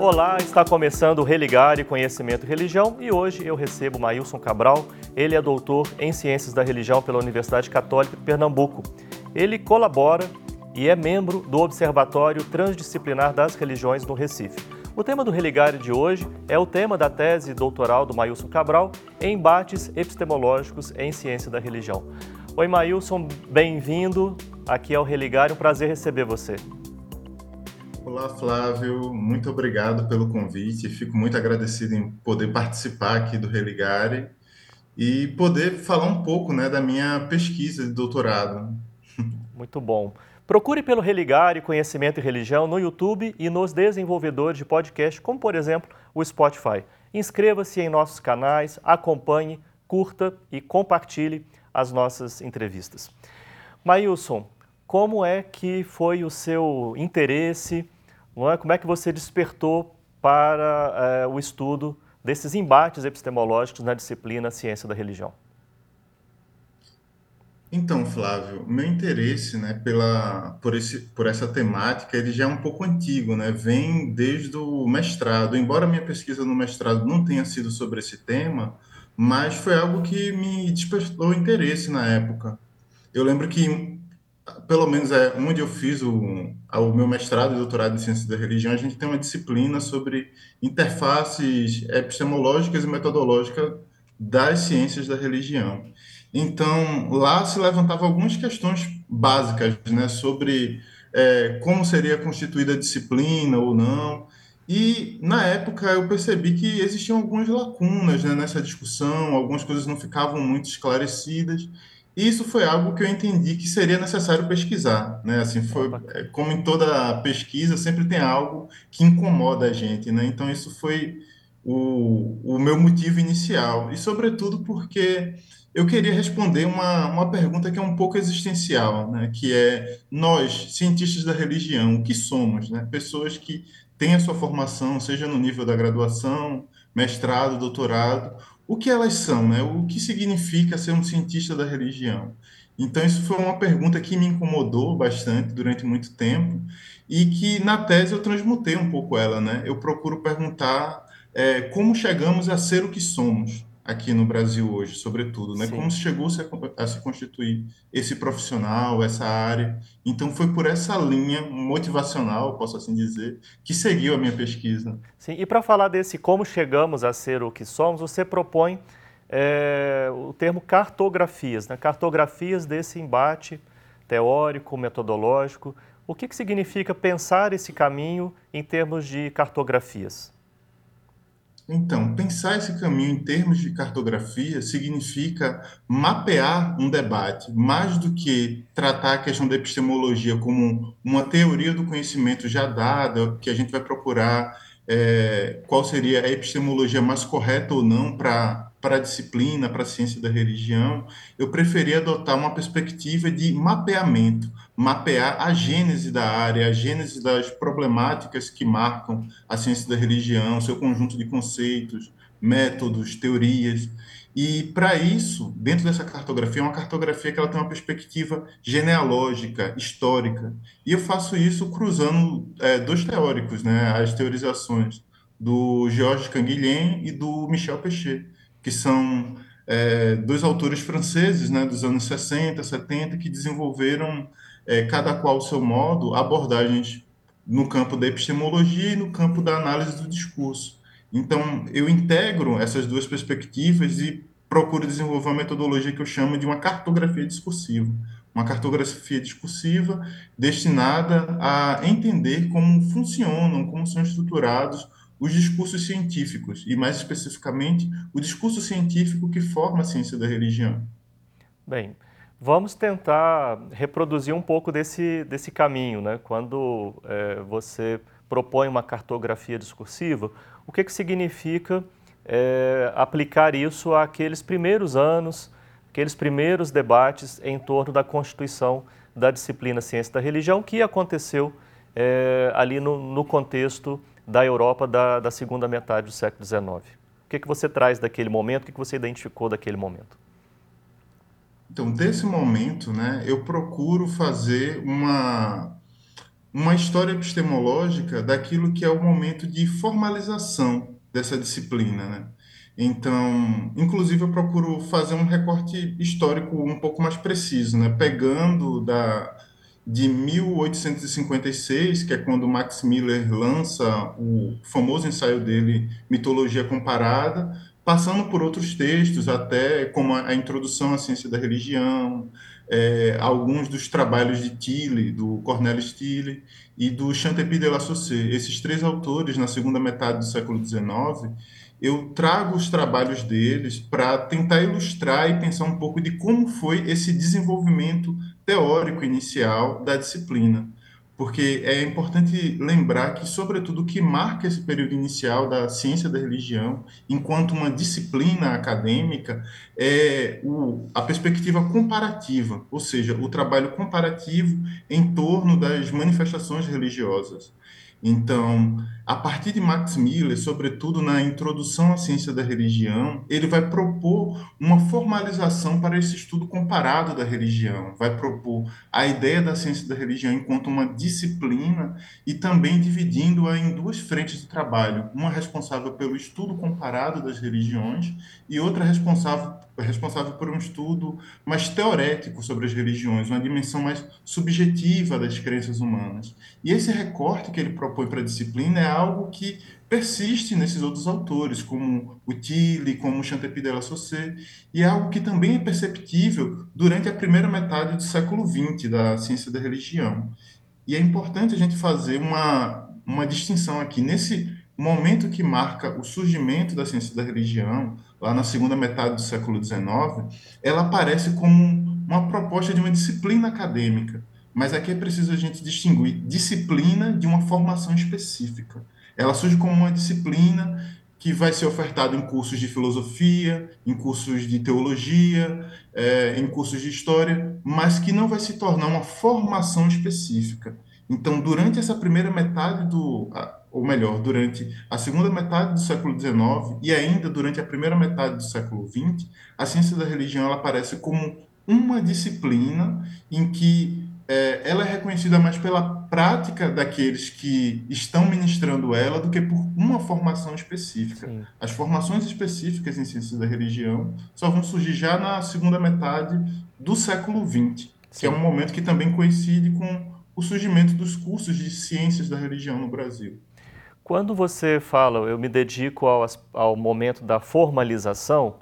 Olá, está começando o Religar e Conhecimento e Religião e hoje eu recebo Maílson Cabral. Ele é doutor em Ciências da Religião pela Universidade Católica de Pernambuco. Ele colabora e é membro do Observatório Transdisciplinar das Religiões no Recife. O tema do Religare de hoje é o tema da tese doutoral do Maílson Cabral, Embates Epistemológicos em Ciência da Religião. Oi, Maílson, bem-vindo aqui ao Religare, um prazer receber você. Olá, Flávio, muito obrigado pelo convite. Fico muito agradecido em poder participar aqui do Religare e poder falar um pouco né, da minha pesquisa de doutorado. Muito bom. Procure pelo Religare Conhecimento e Religião no YouTube e nos desenvolvedores de podcast, como por exemplo o Spotify. Inscreva-se em nossos canais, acompanhe, curta e compartilhe as nossas entrevistas. Maílson, como é que foi o seu interesse, é? como é que você despertou para é, o estudo desses embates epistemológicos na disciplina Ciência da Religião? Então, Flávio, meu interesse, né, pela, por, esse, por essa temática, ele já é um pouco antigo, né, vem desde o mestrado. Embora minha pesquisa no mestrado não tenha sido sobre esse tema, mas foi algo que me despertou interesse na época. Eu lembro que, pelo menos é onde eu fiz o, o meu mestrado e doutorado em Ciências da Religião, a gente tem uma disciplina sobre interfaces epistemológicas e metodológicas das ciências da religião. Então, lá se levantavam algumas questões básicas né, sobre é, como seria constituída a disciplina ou não. E, na época, eu percebi que existiam algumas lacunas né, nessa discussão, algumas coisas não ficavam muito esclarecidas. E isso foi algo que eu entendi que seria necessário pesquisar, né? Assim, foi é, como em toda pesquisa, sempre tem algo que incomoda a gente, né? Então isso foi o, o meu motivo inicial e sobretudo porque eu queria responder uma, uma pergunta que é um pouco existencial, né? que é nós, cientistas da religião, o que somos? Né? Pessoas que têm a sua formação, seja no nível da graduação, mestrado, doutorado, o que elas são? Né? O que significa ser um cientista da religião? Então, isso foi uma pergunta que me incomodou bastante durante muito tempo e que, na tese, eu transmutei um pouco ela. Né? Eu procuro perguntar é, como chegamos a ser o que somos aqui no Brasil hoje, sobretudo, né? Sim. Como chegou-se a, a, se constituir esse profissional, essa área. Então foi por essa linha motivacional, posso assim dizer, que seguiu a minha pesquisa. Sim. E para falar desse como chegamos a ser o que somos, você propõe é, o termo cartografias, né? Cartografias desse embate teórico, metodológico. O que, que significa pensar esse caminho em termos de cartografias? Então, pensar esse caminho em termos de cartografia significa mapear um debate, mais do que tratar a questão da epistemologia como uma teoria do conhecimento já dada, que a gente vai procurar é, qual seria a epistemologia mais correta ou não para para a disciplina, para a ciência da religião, eu preferi adotar uma perspectiva de mapeamento, mapear a gênese da área, a gênese das problemáticas que marcam a ciência da religião, seu conjunto de conceitos, métodos, teorias. E para isso, dentro dessa cartografia, é uma cartografia que ela tem uma perspectiva genealógica, histórica. E eu faço isso cruzando é, dois teóricos, né, as teorizações do Georges Canguilhem e do Michel Pechet que são é, dois autores franceses né, dos anos 60, 70, que desenvolveram, é, cada qual ao seu modo, abordagens no campo da epistemologia e no campo da análise do discurso. Então, eu integro essas duas perspectivas e procuro desenvolver uma metodologia que eu chamo de uma cartografia discursiva. Uma cartografia discursiva destinada a entender como funcionam, como são estruturados os discursos científicos, e mais especificamente, o discurso científico que forma a ciência da religião. Bem, vamos tentar reproduzir um pouco desse, desse caminho. Né? Quando é, você propõe uma cartografia discursiva, o que, que significa é, aplicar isso àqueles primeiros anos, aqueles primeiros debates em torno da constituição da disciplina Ciência da Religião, que aconteceu é, ali no, no contexto da Europa da, da segunda metade do século XIX. O que, que você traz daquele momento? O que, que você identificou daquele momento? Então, desse momento, né, eu procuro fazer uma, uma história epistemológica daquilo que é o momento de formalização dessa disciplina, né? Então, inclusive, eu procuro fazer um recorte histórico um pouco mais preciso, né? Pegando da, de 1856, que é quando Max Miller lança o famoso ensaio dele, Mitologia Comparada, passando por outros textos, até como a, Introdução à Ciência da Religião, é, alguns dos trabalhos de Tilly, do Cornelis Tilly, e do Chantepie de la Saussure. Esses três autores, na segunda metade do século XIX, eu trago os trabalhos deles para tentar ilustrar e pensar um pouco de como foi esse desenvolvimento teórico inicial da disciplina porque é importante lembrar que, sobretudo, o que marca esse período inicial da ciência da religião, enquanto uma disciplina acadêmica, é o, a perspectiva comparativa, ou seja, o trabalho comparativo em torno das manifestações religiosas. Então, a partir de Max Miller, sobretudo na introdução à ciência da religião, ele vai propor uma formalização para esse estudo comparado da religião, vai propor a ideia da ciência da religião enquanto uma disciplina e também dividindo-a em duas frentes de trabalho, uma responsável pelo estudo comparado das religiões e outra responsável responsável por um estudo mais teorético sobre as religiões, uma dimensão mais subjetiva das crenças humanas. E esse recorte que ele propõe para a disciplina é algo que persiste nesses outros autores, como o Tilly, como o Chantepie de la Saussure, e é algo que também é perceptível durante a primeira metade do século XX da ciência da religião. E é importante a gente fazer uma, uma distinção aqui. Nesse momento que marca o surgimento da ciência da religião, lá na segunda metade do século XIX, ela aparece como uma proposta de uma disciplina acadêmica. Mas aqui é preciso a gente distinguir disciplina de uma formação específica. Ela surge como uma disciplina que vai ser ofertada em cursos de filosofia, em cursos de teologia, é, em cursos de história, mas que não vai se tornar uma formação específica. Então, durante essa primeira metade do, ou melhor, durante a segunda metade do século XIX e ainda durante a primeira metade do século XX, a ciência da religião ela aparece como uma disciplina em que é, ela é reconhecida mais pela prática daqueles que estão ministrando ela do que por uma formação específica. Sim. As formações específicas em ciência da religião só vão surgir já na segunda metade do século XX, Sim. que é um momento que também coincide com o surgimento dos cursos de ciências da religião no Brasil. Quando você fala, eu me dedico ao, ao momento da formalização,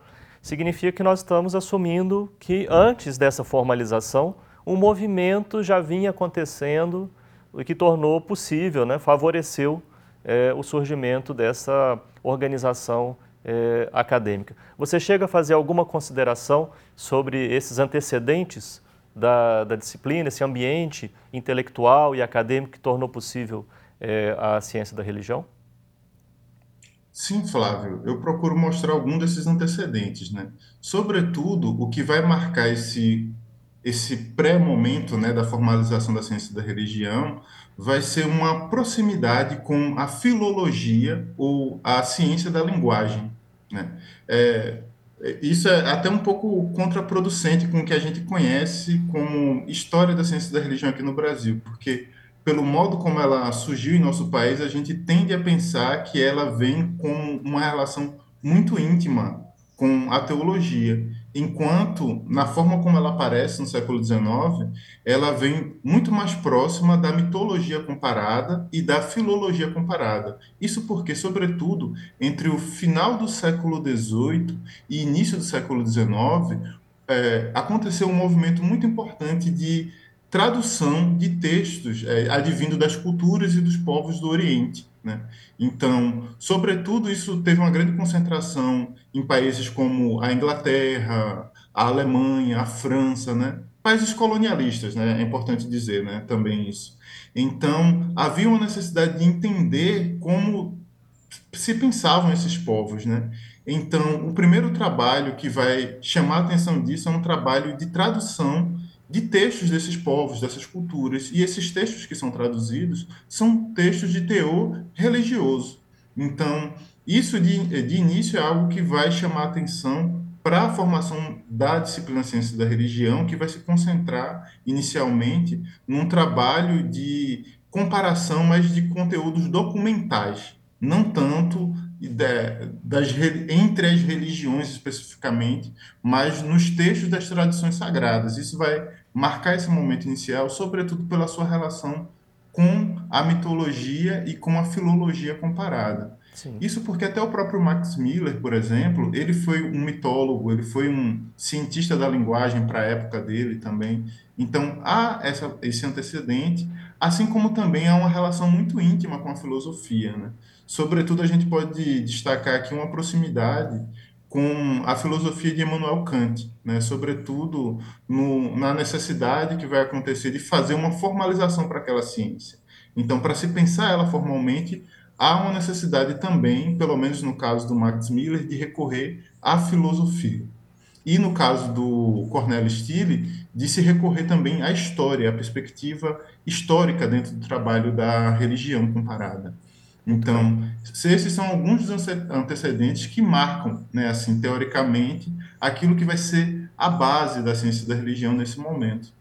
significa que nós estamos assumindo que antes dessa formalização, um movimento já vinha acontecendo e que tornou possível, né, favoreceu é, o surgimento dessa organização é, acadêmica. Você chega a fazer alguma consideração sobre esses antecedentes da, da disciplina, esse ambiente intelectual e acadêmico que tornou possível é, a ciência da religião? Sim, Flávio, eu procuro mostrar algum desses antecedentes, né? Sobretudo, o que vai marcar esse esse pré-momento, né, da formalização da ciência da religião vai ser uma proximidade com a filologia ou a ciência da linguagem, né? É, isso é até um pouco contraproducente com o que a gente conhece como história da ciência da religião aqui no Brasil, porque pelo modo como ela surgiu em nosso país, a gente tende a pensar que ela vem com uma relação muito íntima com a teologia, enquanto na forma como ela aparece no século XIX, ela vem muito mais próxima da mitologia comparada e da filologia comparada. Isso porque, sobretudo, entre o final do século XVIII e início do século XIX, é, aconteceu um movimento muito importante de tradução de textos é, advindo das culturas e dos povos do Oriente. Né? Então, sobretudo, isso teve uma grande concentração em países como a Inglaterra, a Alemanha, a França, né? países colonialistas, né? é importante dizer né? também isso. Então, havia uma necessidade de entender como se pensavam esses povos. Né? Então, o primeiro trabalho que vai chamar a atenção disso é um trabalho de tradução de textos desses povos, dessas culturas. E esses textos que são traduzidos são textos de teor religioso. Então, isso de, de início é algo que vai chamar atenção para a formação da disciplina Ciência da Religião, que vai se concentrar inicialmente num trabalho de comparação, mas de conteúdos documentais, não tanto de, das, entre as religiões especificamente, mas nos textos das tradições sagradas. Isso vai marcar esse momento inicial, sobretudo pela sua relação com a mitologia e com a filologia comparada. Sim. Isso porque até o próprio Max Miller, por exemplo, ele foi um mitólogo, ele foi um cientista da linguagem para a época dele também. Então há essa, esse antecedente, assim como também há uma relação muito íntima com a filosofia. Né? Sobretudo, a gente pode destacar aqui uma proximidade com a filosofia de Emmanuel Kant, né? sobretudo no, na necessidade que vai acontecer de fazer uma formalização para aquela ciência. Então, para se pensar ela formalmente, há uma necessidade também, pelo menos no caso do Max Miller, de recorrer à filosofia. E no caso do Cornélio Stille, de se recorrer também à história, à perspectiva histórica dentro do trabalho da religião comparada. Então, esses são alguns dos antecedentes que marcam, né, assim, teoricamente, aquilo que vai ser a base da ciência da religião nesse momento.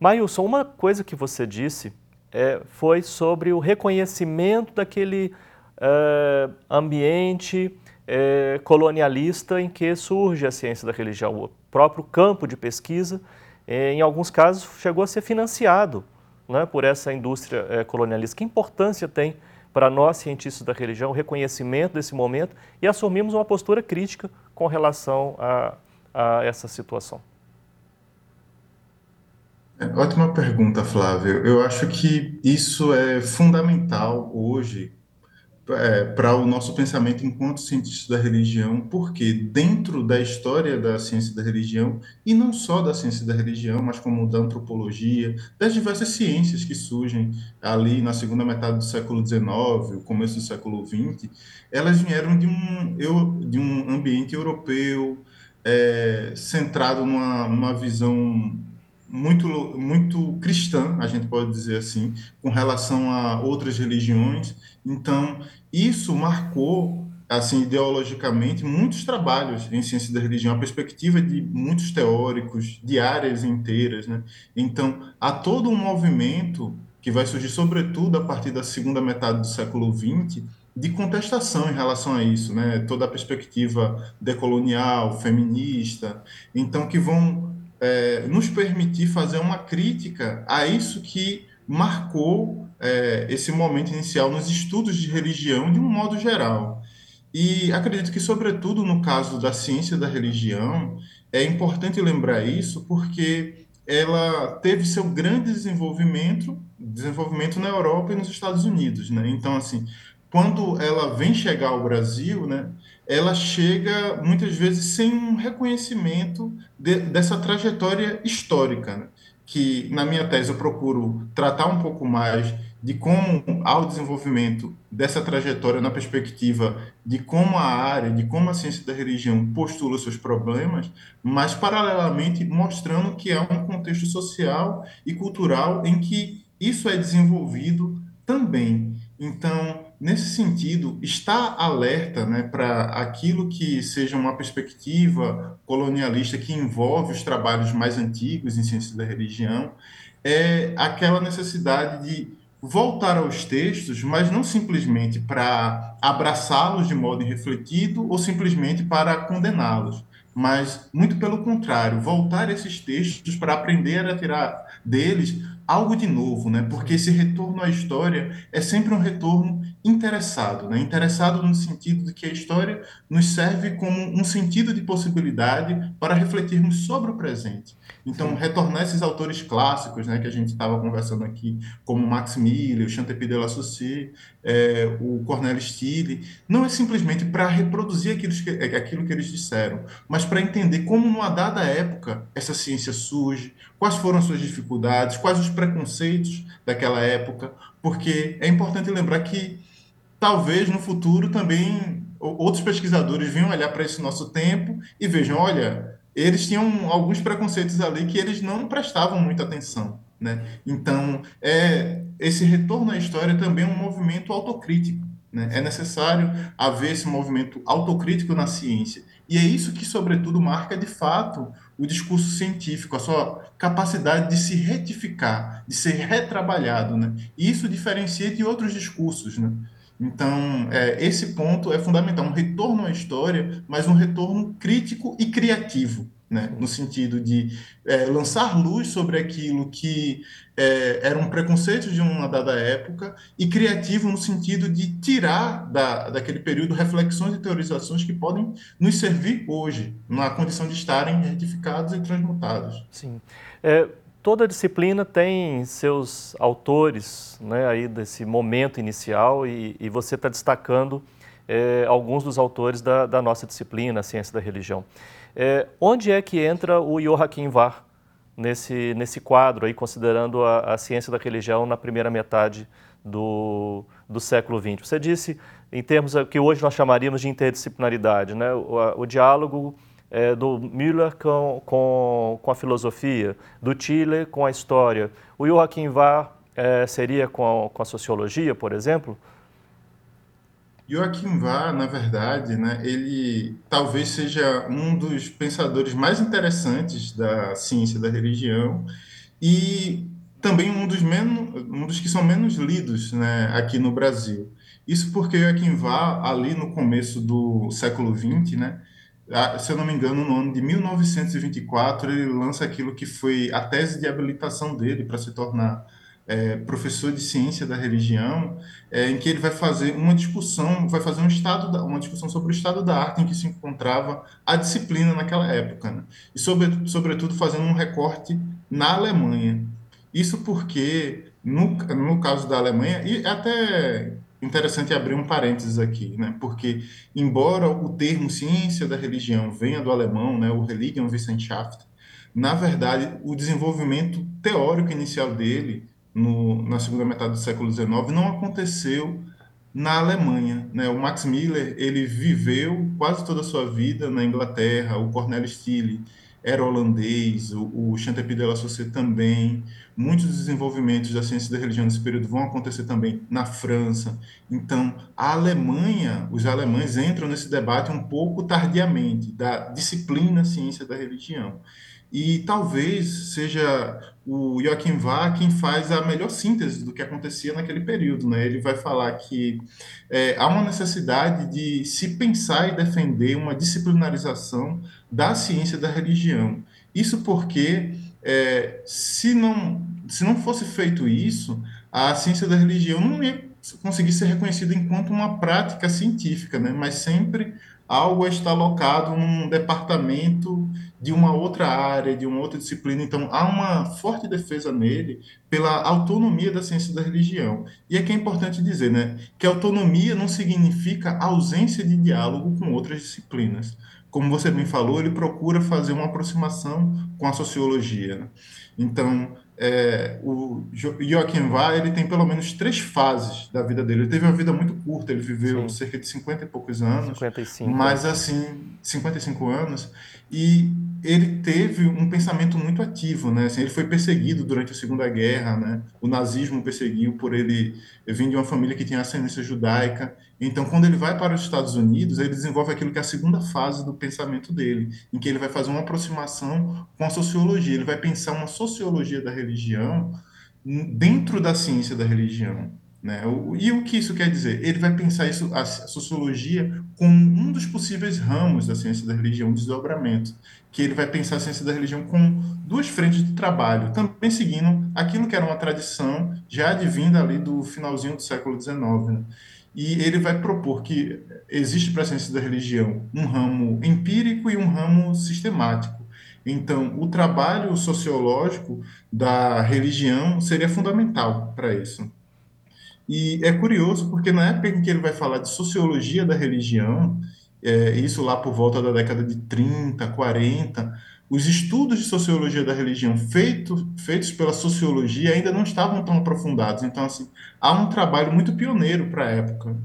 Mailson, uma coisa que você disse é, foi sobre o reconhecimento daquele é, ambiente é, colonialista em que surge a ciência da religião. O próprio campo de pesquisa, é, em alguns casos, chegou a ser financiado né, por essa indústria é, colonialista. Que importância tem para nós, cientistas da religião, o reconhecimento desse momento e assumimos uma postura crítica com relação a, a essa situação? É, ótima pergunta, Flávio. Eu acho que isso é fundamental hoje é, para o nosso pensamento enquanto cientistas da religião, porque dentro da história da ciência da religião, e não só da ciência da religião, mas como da antropologia, das diversas ciências que surgem ali na segunda metade do século XIX, o começo do século XX, elas vieram de um, eu, de um ambiente europeu, é, centrado numa, numa visão muito, muito cristã, a gente pode dizer assim, com relação a outras religiões. Então, isso marcou, assim, ideologicamente, muitos trabalhos em ciência da religião, a perspectiva de muitos teóricos, de áreas inteiras, né? Então, há todo um movimento que vai surgir, sobretudo, a partir da segunda metade do século XX, de contestação em relação a isso, né? Toda a perspectiva decolonial, feminista, então que vão é, nos permitir fazer uma crítica a isso que marcou é, esse momento inicial nos estudos de religião de um modo geral. E acredito que, sobretudo no caso da ciência da religião, é importante lembrar isso porque ela teve seu grande desenvolvimento, desenvolvimento na Europa e nos Estados Unidos, né? Então, assim, quando ela vem chegar ao Brasil, né, ela chega muitas vezes sem um reconhecimento de, dessa trajetória histórica, né? que na minha tese eu procuro tratar um pouco mais de como há o desenvolvimento dessa trajetória na perspectiva de como a área, de como a ciência da religião postula seus problemas, mas paralelamente mostrando que há um contexto social e cultural em que isso é desenvolvido também. Então, nesse sentido, está alerta né, para aquilo que seja uma perspectiva colonialista que envolve os trabalhos mais antigos em ciência da religião, é aquela necessidade de voltar aos textos, mas não simplesmente para abraçá-los de modo irrefletido ou simplesmente para condená-los, mas muito pelo contrário, voltar esses textos para aprender a tirar deles algo de novo, né? Porque esse retorno à história é sempre um retorno interessado, né? Interessado no sentido de que a história nos serve como um sentido de possibilidade para refletirmos sobre o presente. Então, retornar esses autores clássicos, né, que a gente estava conversando aqui, como Max Miller, o Chantepie de la Saussure, é, o Cornel Stille, não é simplesmente para reproduzir aquilo que, é, aquilo que eles disseram, mas para entender como, numa dada época, essa ciência surge, quais foram as suas dificuldades, quais os preconceitos daquela época, porque é importante lembrar que talvez no futuro também outros pesquisadores venham olhar para esse nosso tempo e vejam, olha, eles tinham alguns preconceitos ali que eles não prestavam muita atenção, né? Então, é esse retorno à história também é um movimento autocrítico, né? É necessário haver esse movimento autocrítico na ciência. E é isso que, sobretudo, marca de fato o discurso científico, a sua capacidade de se retificar, de ser retrabalhado, né? E isso diferencia de outros discursos, né? Então, é, esse ponto é fundamental, um retorno à história, mas um retorno crítico e criativo, né? no sentido de é, lançar luz sobre aquilo que é, era um preconceito de uma dada época e criativo no sentido de tirar da, daquele período reflexões e teorizações que podem nos servir hoje, na condição de estarem retificados e transmutados. Sim. É, toda disciplina tem seus autores né, aí desse momento inicial e, e você está destacando é, alguns dos autores da, da, nossa disciplina, a ciência da religião. É, onde é que entra o Joachim Var nesse, nesse quadro, aí, considerando a, a ciência da religião na primeira metade do, do século XX? Você disse, em termos que hoje nós chamaríamos de interdisciplinaridade, né? o, a, o diálogo é, do Müller com, com, com, a filosofia, do Chile com a história. O Joachim Var é, seria com a, com a sociologia, por exemplo? Joachim Var, na verdade, né, ele talvez seja um dos pensadores mais interessantes da ciência da religião e também um dos, menos, um dos que são menos lidos né, aqui no Brasil. Isso porque Joachim Var, ali no começo do século XX, né, se eu não me engano, no ano de 1924, ele lança aquilo que foi a tese de habilitação dele para se tornar é, professor de ciência da religião, é, em que ele vai fazer uma discussão, vai fazer um estado da, uma discussão sobre o estado da arte em que se encontrava a disciplina naquela época, né? e sobre, sobretudo fazendo um recorte na Alemanha. Isso porque no, no caso da Alemanha e até interessante abrir um parênteses aqui, né? Porque embora o termo ciência da religião venha do alemão, né, o Religionswissenschaft, na verdade, o desenvolvimento teórico inicial dele no, na segunda metade do século XIX não aconteceu na Alemanha. Né? O Max Miller ele viveu quase toda a sua vida na Inglaterra, o Cornelis Stille era holandês, o, o Chantepie de la Saussure também. Muitos desenvolvimentos da ciência da religião nesse período vão acontecer também na França. Então, a Alemanha, os alemães entram nesse debate um pouco tardiamente da disciplina ciência da religião. E talvez seja o Joachim Vá quem faz a melhor síntese do que acontecia naquele período. Né? Ele vai falar que é, há uma necessidade de se pensar e defender uma disciplinarização da ciência da religião. Isso porque, é, se, não, se não fosse feito isso, a ciência da religião não ia conseguir ser reconhecida enquanto uma prática científica, né? mas sempre algo a estar alocado num departamento de uma outra área, de uma outra disciplina. Então, há uma forte defesa nele pela autonomia da ciência da religião. E aqui é, é importante dizer né, que autonomia não significa ausência de diálogo com outras disciplinas. Como você bem falou, ele procura fazer uma aproximação com a sociologia. Né? Então, é, o Joaquim Vá, ele tem pelo menos três fases da vida dele. Ele teve uma vida muito curta, ele viveu Sim. cerca de 50 e poucos anos. 55. Mas assim, 55 anos. E ele teve um pensamento muito ativo, né? Assim, ele foi perseguido durante a Segunda Guerra, né? O nazismo perseguiu por ele vir de uma família que tinha ascendência judaica. Então, quando ele vai para os Estados Unidos, ele desenvolve aquilo que é a segunda fase do pensamento dele, em que ele vai fazer uma aproximação com a sociologia. Ele vai pensar uma sociologia da religião dentro da ciência da religião. Né? E o que isso quer dizer? Ele vai pensar isso, a sociologia como um dos possíveis ramos da ciência da religião, um desdobramento, que ele vai pensar a ciência da religião com duas frentes de trabalho, também seguindo aquilo que era uma tradição já advinda ali do finalzinho do século XIX. Né? E ele vai propor que existe para a ciência da religião um ramo empírico e um ramo sistemático. Então, o trabalho sociológico da religião seria fundamental para isso. E é curioso porque na época em que ele vai falar de sociologia da religião, é, isso lá por volta da década de 30, 40, os estudos de sociologia da religião feito, feitos pela sociologia ainda não estavam tão aprofundados. Então, assim, há um trabalho muito pioneiro para a época.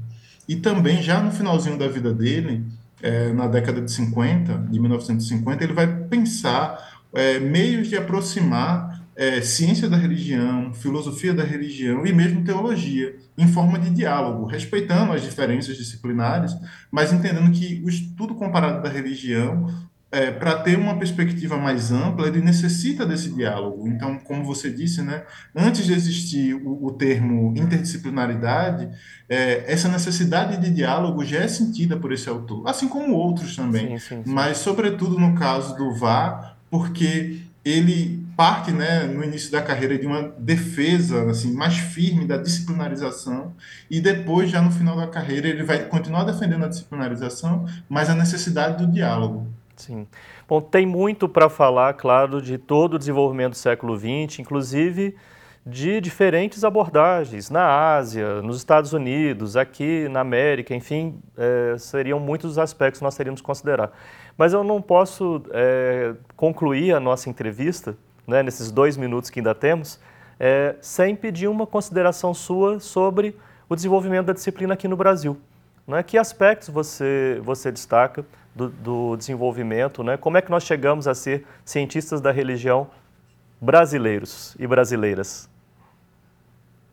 E também, já no finalzinho da vida dele, é, na década de 50, de 1950, ele vai pensar é, meios de aproximar é, ciência da religião, filosofia da religião e mesmo teologia, em forma de diálogo, respeitando as diferenças disciplinares, mas entendendo que o estudo comparado da religião é, para ter uma perspectiva mais ampla, ele necessita desse diálogo. Então, como você disse, né, antes de existir o, o termo interdisciplinaridade, é, essa necessidade de diálogo já é sentida por esse autor, assim como outros também. Sim, sim, sim. Mas, sobretudo no caso do VAR, porque ele parte, né, no início da carreira de uma defesa assim mais firme da disciplinarização e depois já no final da carreira ele vai continuar defendendo a disciplinarização, mas a necessidade do diálogo. Sim. Bom, tem muito para falar, claro, de todo o desenvolvimento do século XX, inclusive de diferentes abordagens na Ásia, nos Estados Unidos, aqui na América, enfim, é, seriam muitos os aspectos que nós teríamos que considerar. Mas eu não posso é, concluir a nossa entrevista, né, nesses dois minutos que ainda temos, é, sem pedir uma consideração sua sobre o desenvolvimento da disciplina aqui no Brasil. Né? Que aspectos você, você destaca? do, do desenvolvimento, né? Como é que nós chegamos a ser cientistas da religião brasileiros e brasileiras?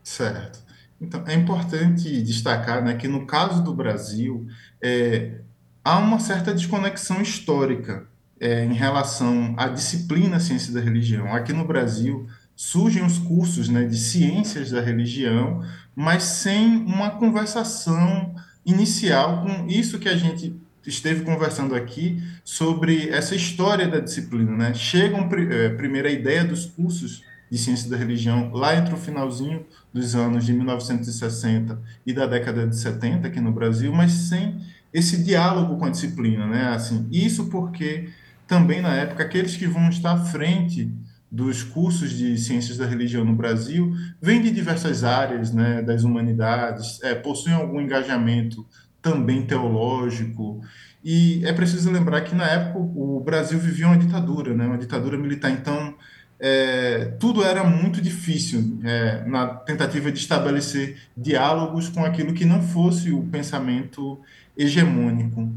Certo. Então, é importante destacar né, que no caso do Brasil, é, há uma certa desconexão histórica é, em relação à disciplina ciência da religião. Aqui no Brasil, surgem os cursos né, de ciências da religião, mas sem uma conversação inicial com isso que a gente esteve conversando aqui sobre essa história da disciplina, né? Chegam é, primeira ideia dos cursos de ciência da religião lá entre o finalzinho dos anos de 1960 e da década de 70 aqui no Brasil, mas sem esse diálogo com a disciplina, né? Assim, isso porque também na época aqueles que vão estar à frente dos cursos de ciências da religião no Brasil vêm de diversas áreas, né, das humanidades, é, possuem algum engajamento também teológico. E é preciso lembrar que, na época, o Brasil vivia uma ditadura, né? uma ditadura militar. Então, é, tudo era muito difícil é, na tentativa de estabelecer diálogos com aquilo que não fosse o pensamento hegemônico.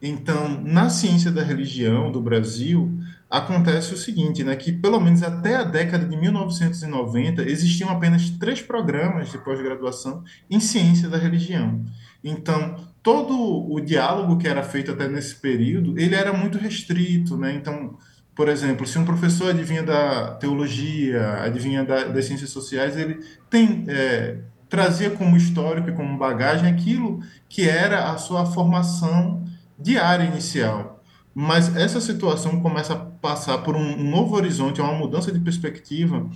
Então, na ciência da religião do Brasil, acontece o seguinte, né, que pelo menos até a década de 1990 existiam apenas três programas de pós-graduação em ciência da religião. Então, todo o diálogo que era feito até nesse período, ele era muito restrito, né? Então, por exemplo, se um professor adivinha da teologia, adivinha da, das ciências sociais, ele tem é, trazia como histórico e como bagagem aquilo que era a sua formação diária inicial. Mas essa situação começa a passar por um, novo horizonte, uma mudança de perspectiva,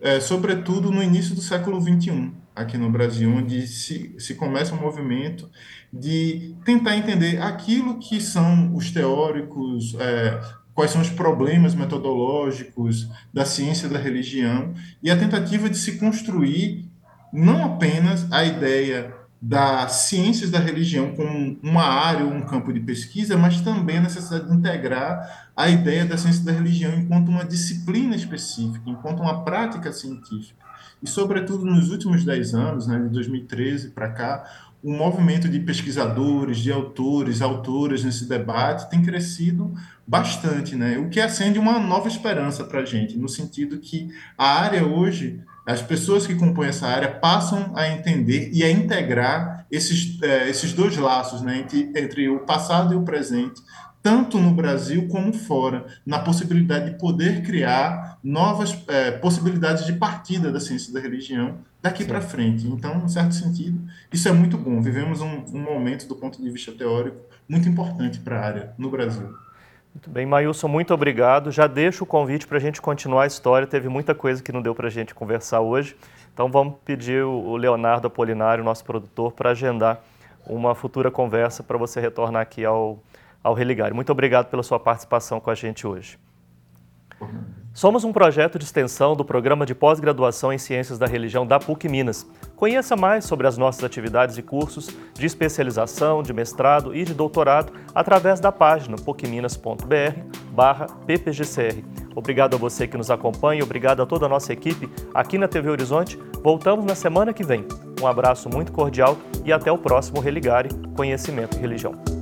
é, sobretudo no início do século XXI aqui no Brasil, onde se, se começa um movimento de tentar entender aquilo que são os teóricos, é, quais são os problemas metodológicos da ciência da religião, e a tentativa de se construir não apenas a ideia das ciências da religião como uma área ou um campo de pesquisa, mas também a necessidade de integrar a ideia da ciência da religião enquanto uma disciplina específica, enquanto uma prática científica. E, sobretudo, nos últimos dez anos, né, de 2013 para cá, o movimento de pesquisadores, de autores, autoras nesse debate tem crescido bastante, né? o que acende uma nova esperança para a gente, no sentido que a área hoje, as pessoas que compõem essa área passam a entender e a integrar esses, é, esses dois laços né? entre, entre o passado e o presente, tanto no Brasil como fora, na possibilidade de poder criar novas é, possibilidades de partida da ciência da religião daqui para frente. Então, em certo sentido, isso é muito bom. Vivemos um, um momento, do ponto de vista teórico, muito importante para a área no Brasil. Muito bem, Mailson, muito obrigado. Já deixo o convite para a gente continuar a história. Teve muita coisa que não deu para a gente conversar hoje. Então, vamos pedir o Leonardo Apolinário, nosso produtor, para agendar uma futura conversa para você retornar aqui ao ao Religário. Muito obrigado pela sua participação com a gente hoje. Somos um projeto de extensão do Programa de Pós-Graduação em Ciências da Religião da PUC Minas. Conheça mais sobre as nossas atividades e cursos de especialização, de mestrado e de doutorado através da página pucminas.br barra ppgcr. Obrigado a você que nos acompanha, obrigado a toda a nossa equipe aqui na TV Horizonte. Voltamos na semana que vem. Um abraço muito cordial e até o próximo Religare Conhecimento e Religião.